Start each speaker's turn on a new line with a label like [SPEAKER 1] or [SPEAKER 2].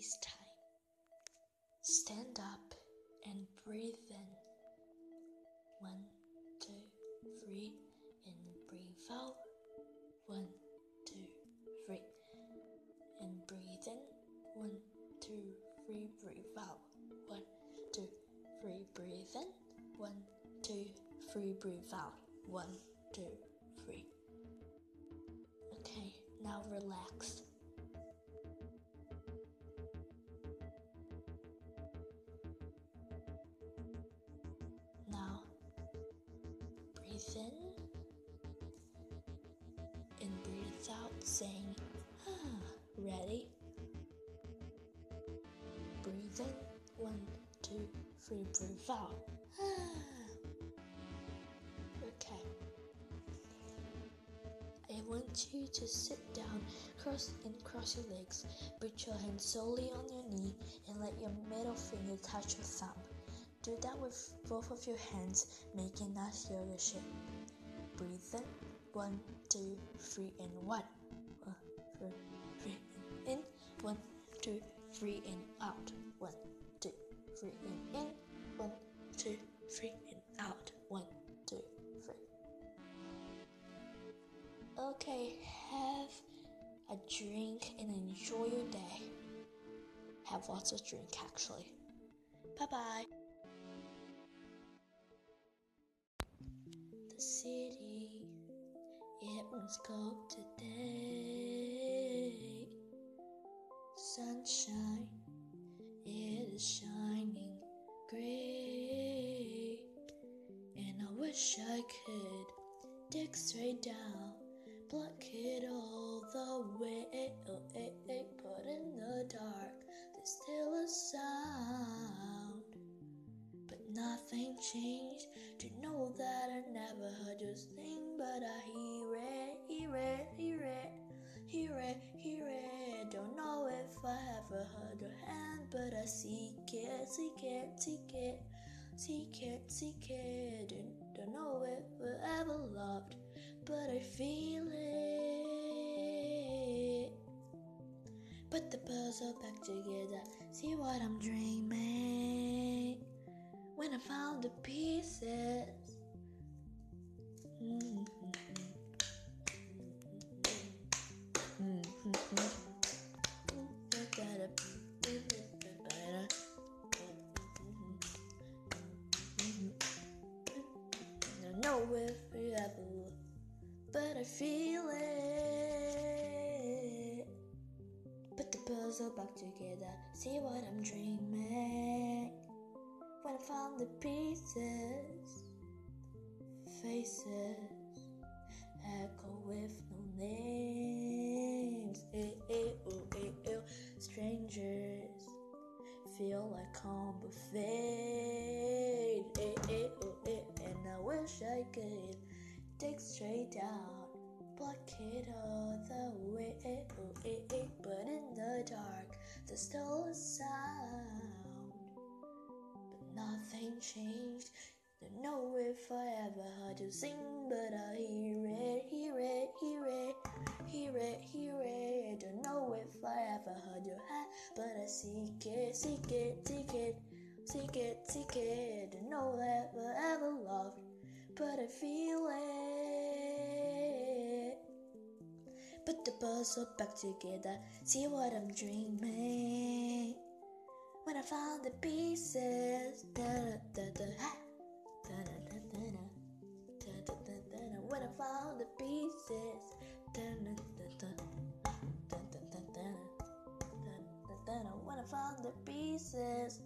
[SPEAKER 1] time. Stand up and breathe in. One, two, three, and breathe out. One, two, three, and breathe in. One, two, three, breathe out. One, two, three, breathe in. One, two, three, breathe out. One, two, three. Okay, now relax. Breathe in and breathe out, saying, ah, ready? Breathe in, one, two, three, breathe out. Ah. Okay. I want you to sit down, cross and cross your legs, put your hand solely on your knee, and let your middle finger touch your thumb. Do that with both of your hands, making nice yoga shape. Breathe in, one, two, three, and one. One, two, three, and in. One, two, three, and out. One, two, three, and in. One, two, three, and out. One, two, three. Okay, have a drink and enjoy your day. Have lots of drink actually. Bye bye. City, it was cold today. Sunshine, it is shining gray. And I wish I could dig straight down, block it all the way. But in the dark, there's still a sound. But nothing changed but I hear it, hear it, hear it, hear it, hear it. Don't know if I ever heard your hand, but I seek it, seek it, seek it, seek it, seek it. Don't, don't know if I ever loved, but I feel it. Put the puzzle back together, see what I'm dreaming. When I found the pieces. But I feel it. Put the puzzle back together, see what I'm dreaming. When I found the pieces, faces echo with no names. Eh, eh, oh, eh. Strangers feel like calm. Eh, eh, oh. And I wish I could dig straight down, block it all the way. Oh. But in the dark, there's still a sound. But nothing changed. Don't know if I ever heard you sing, but I hear it, hear it, hear it, hear it, hear it. Don't know if I ever heard your hand, but I seek it, seek it, seek it, seek it, seek it. Don't know I ever loved, but I feel it. Put the puzzle back together, see what I'm dreaming. When I found the pieces, da da da Found the pieces, Da-da-da-da. Da-da-da-da-da. Da-da-da-da. when I the pieces,